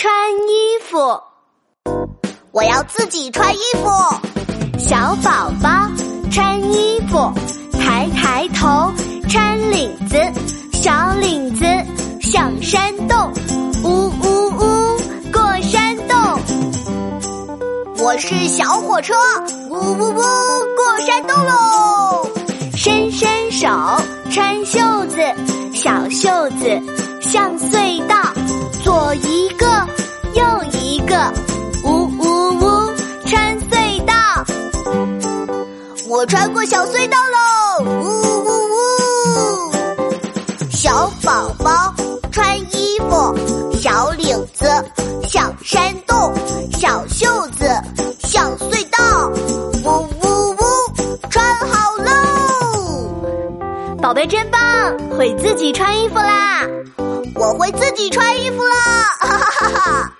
穿衣服，我要自己穿衣服。小宝宝穿衣服，抬抬头，穿领子，小领子。像山洞，呜呜呜，过山洞。我是小火车，呜呜呜，过山洞喽。伸伸手，穿袖子，小袖子。像隧我穿过小隧道喽，呜呜呜。小宝宝穿衣服，小领子小山洞，小袖子小隧道，呜呜呜，穿好喽。宝贝真棒，会自己穿衣服啦！我会自己穿衣服啦。